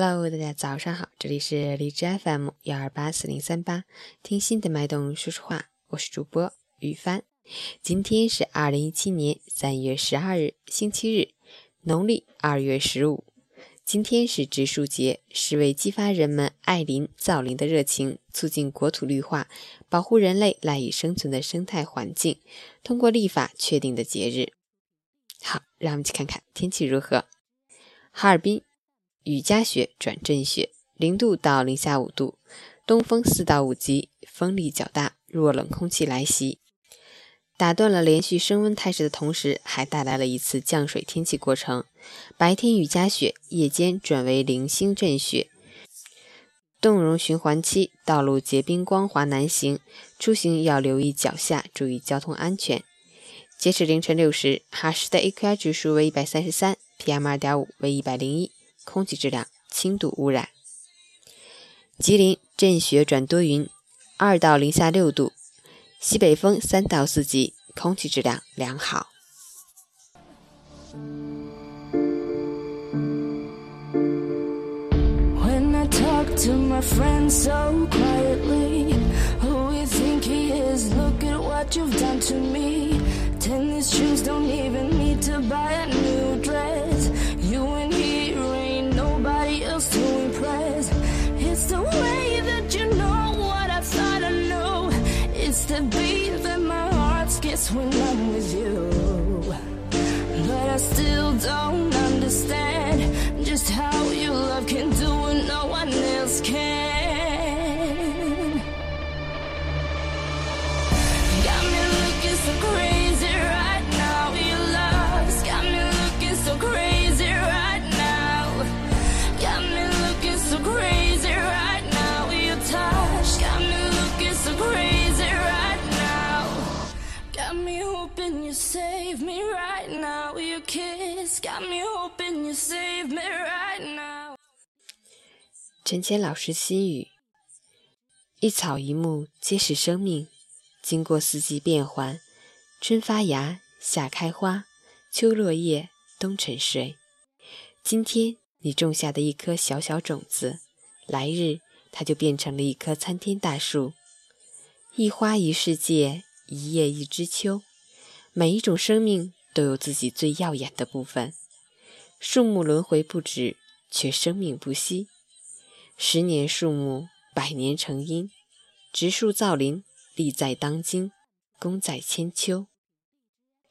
Hello，大家早上好，这里是荔枝 FM 幺二八四零三八，听心的脉动说说话，我是主播雨帆。今天是二零一七年三月十二日，星期日，农历二月十五。今天是植树节，是为激发人们爱林造林的热情，促进国土绿化，保护人类赖以生存的生态环境，通过立法确定的节日。好，让我们去看看天气如何。哈尔滨。雨夹雪转阵雪，零度到零下五度，东风四到五级，风力较大，弱冷空气来袭，打断了连续升温态势的同时，还带来了一次降水天气过程。白天雨夹雪，夜间转为零星阵雪。冻融循环期，道路结冰光滑难行，出行要留意脚下，注意交通安全。截止凌晨六时，哈市的 AQI 指数为一百三十三，PM 二点五为一百零一。空气质量轻度污染。吉林阵雪转多云，二到零下六度，西北风三到四级，空气质量良好。when I'm with you. But I still don't understand 陈谦老师心语一草一木皆是生命经过四季变换春发芽夏开花秋落叶冬沉睡今天你种下的一颗小小种子来日它就变成了一棵参天大树一花一世界一叶一知秋每一种生命都有自己最耀眼的部分。树木轮回不止，却生命不息。十年树木，百年成荫。植树造林，利在当今，功在千秋。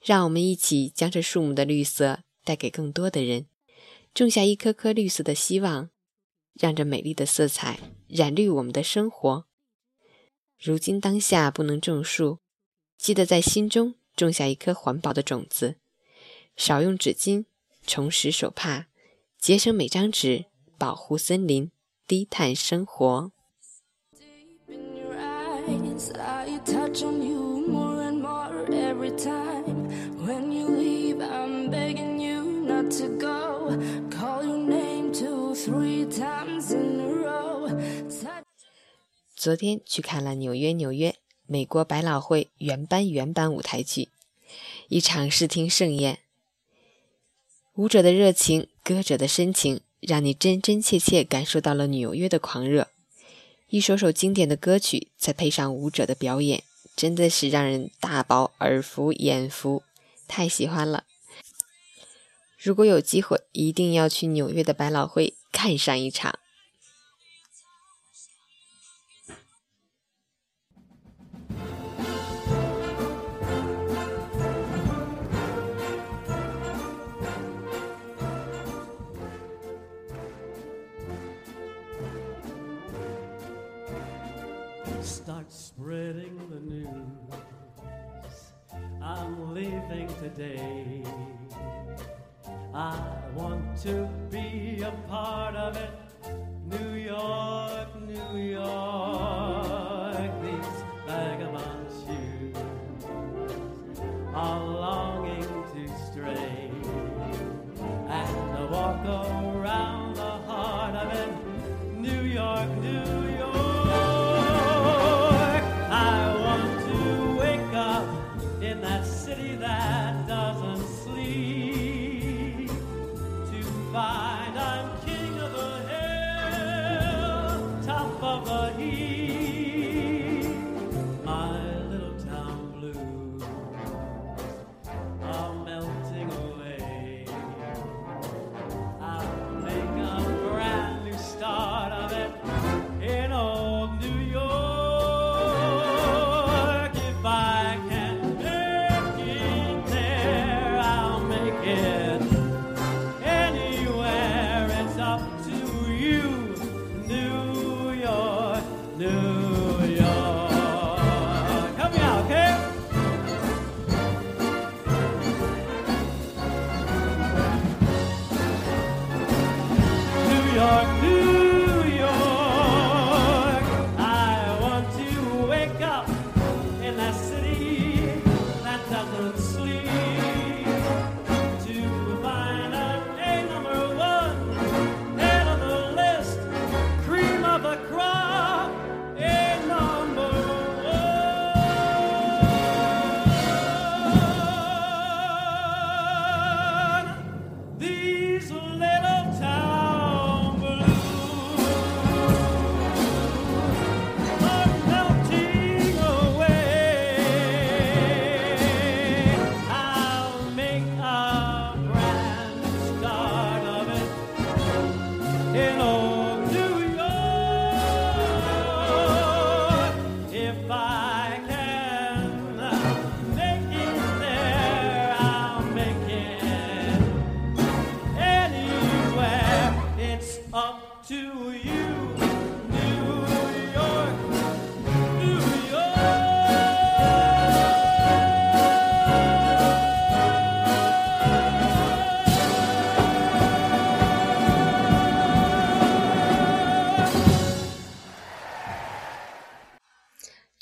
让我们一起将这树木的绿色带给更多的人，种下一颗颗绿色的希望，让这美丽的色彩染绿我们的生活。如今当下不能种树，记得在心中。种下一颗环保的种子，少用纸巾，重拾手帕，节省每张纸，保护森林，低碳生活。昨天去看了《纽约，纽约》。美国百老汇原班原版舞台剧，一场视听盛宴。舞者的热情，歌者的深情，让你真真切切感受到了纽约的狂热。一首首经典的歌曲，再配上舞者的表演，真的是让人大饱耳福眼福，太喜欢了。如果有机会，一定要去纽约的百老汇看上一场。Start spreading the news. I'm leaving today. I want to be a part of it. New York, New York, these vagabond shoes are New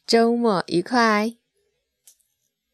周末愉快！